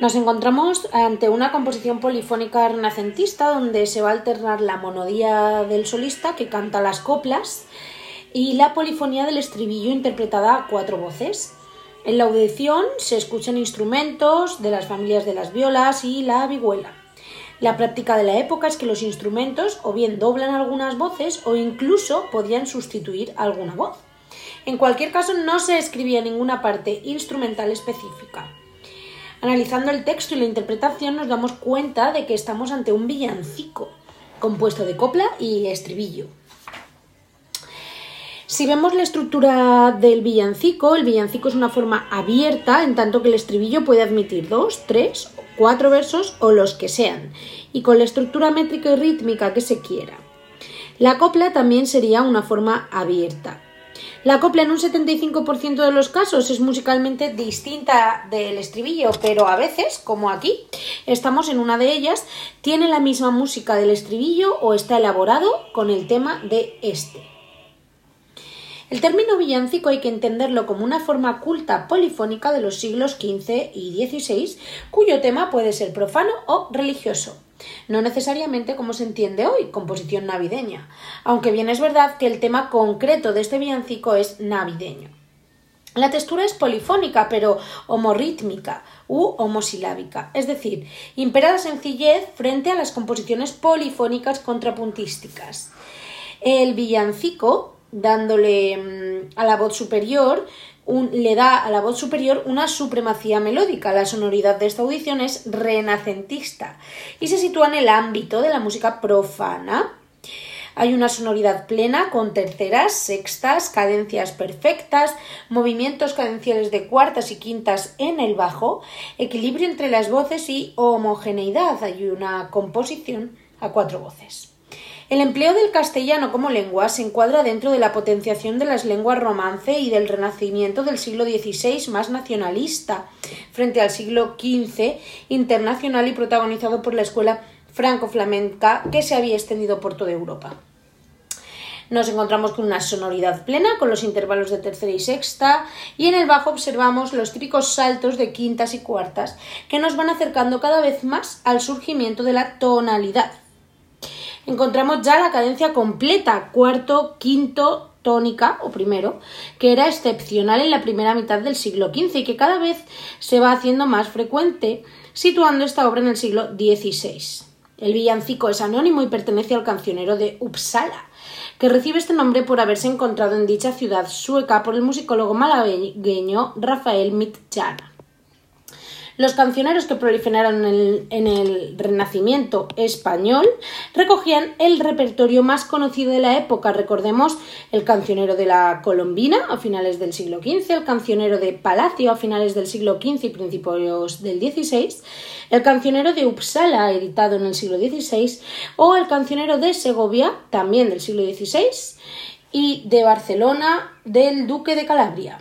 Nos encontramos ante una composición polifónica renacentista donde se va a alternar la monodía del solista que canta las coplas y la polifonía del estribillo interpretada a cuatro voces. En la audición se escuchan instrumentos de las familias de las violas y la vihuela. La práctica de la época es que los instrumentos o bien doblan algunas voces o incluso podían sustituir alguna voz. En cualquier caso no se escribía ninguna parte instrumental específica. Analizando el texto y la interpretación nos damos cuenta de que estamos ante un villancico, compuesto de copla y estribillo. Si vemos la estructura del villancico, el villancico es una forma abierta, en tanto que el estribillo puede admitir dos, tres, cuatro versos o los que sean, y con la estructura métrica y rítmica que se quiera. La copla también sería una forma abierta. La copla en un 75% de los casos es musicalmente distinta del estribillo, pero a veces, como aquí, estamos en una de ellas, tiene la misma música del estribillo o está elaborado con el tema de este. El término villancico hay que entenderlo como una forma culta polifónica de los siglos XV y XVI, cuyo tema puede ser profano o religioso no necesariamente como se entiende hoy, composición navideña, aunque bien es verdad que el tema concreto de este villancico es navideño. La textura es polifónica, pero homorítmica u homosilábica, es decir, impera la sencillez frente a las composiciones polifónicas contrapuntísticas. El villancico, dándole mm, a la voz superior le da a la voz superior una supremacía melódica. La sonoridad de esta audición es renacentista y se sitúa en el ámbito de la música profana. Hay una sonoridad plena con terceras, sextas, cadencias perfectas, movimientos cadenciales de cuartas y quintas en el bajo, equilibrio entre las voces y homogeneidad. Hay una composición a cuatro voces. El empleo del castellano como lengua se encuadra dentro de la potenciación de las lenguas romance y del renacimiento del siglo XVI más nacionalista, frente al siglo XV internacional y protagonizado por la escuela franco-flamenca que se había extendido por toda Europa. Nos encontramos con una sonoridad plena, con los intervalos de tercera y sexta, y en el bajo observamos los típicos saltos de quintas y cuartas, que nos van acercando cada vez más al surgimiento de la tonalidad encontramos ya la cadencia completa, cuarto, quinto, tónica o primero, que era excepcional en la primera mitad del siglo XV y que cada vez se va haciendo más frecuente, situando esta obra en el siglo XVI. El villancico es anónimo y pertenece al cancionero de Uppsala, que recibe este nombre por haberse encontrado en dicha ciudad sueca por el musicólogo malagueño Rafael Mitjana. Los cancioneros que proliferaron en el, Renacimiento español recogían el repertorio más conocido de la época. Recordemos el cancionero de la Colombina a finales del siglo XV, el cancionero de Palacio a finales del siglo XV y principios del XVI, el cancionero de Uppsala, editado en el siglo XVI, o el cancionero de Segovia, también del siglo XVI, y de Barcelona, del Duque de Calabria.